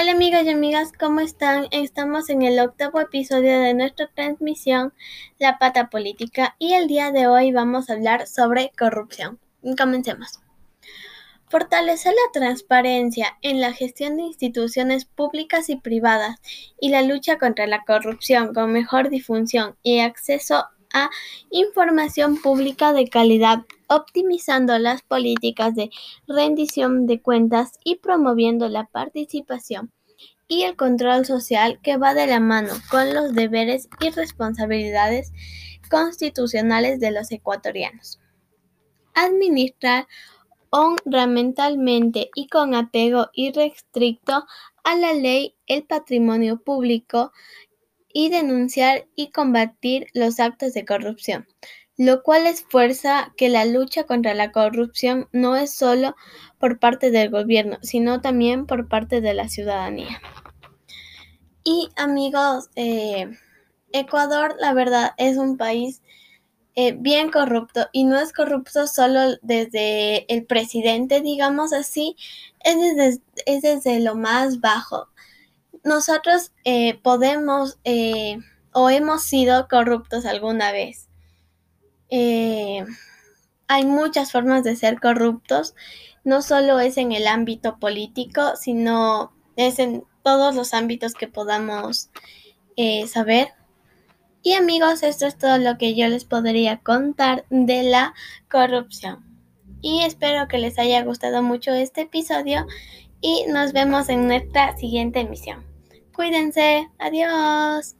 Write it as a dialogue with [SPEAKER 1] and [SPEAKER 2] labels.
[SPEAKER 1] Hola amigas y amigas, ¿cómo están? Estamos en el octavo episodio de nuestra transmisión La Pata Política y el día de hoy vamos a hablar sobre corrupción. Comencemos. Fortalecer la transparencia en la gestión de instituciones públicas y privadas y la lucha contra la corrupción con mejor difusión y acceso a información pública de calidad, optimizando las políticas de rendición de cuentas y promoviendo la participación y el control social que va de la mano con los deberes y responsabilidades constitucionales de los ecuatorianos. Administrar honramentalmente y con apego irrestricto a la ley el patrimonio público y denunciar y combatir los actos de corrupción, lo cual esfuerza que la lucha contra la corrupción no es solo por parte del gobierno, sino también por parte de la ciudadanía. Y amigos, eh, Ecuador, la verdad, es un país eh, bien corrupto y no es corrupto solo desde el presidente, digamos así, es desde, es desde lo más bajo nosotros eh, podemos eh, o hemos sido corruptos alguna vez. Eh, hay muchas formas de ser corruptos, no solo es en el ámbito político, sino es en todos los ámbitos que podamos saber. Y amigos, esto es todo lo que yo les podría contar de la corrupción. Y espero que les haya gustado mucho este episodio y nos vemos en nuestra siguiente emisión. Cuídense. Adiós.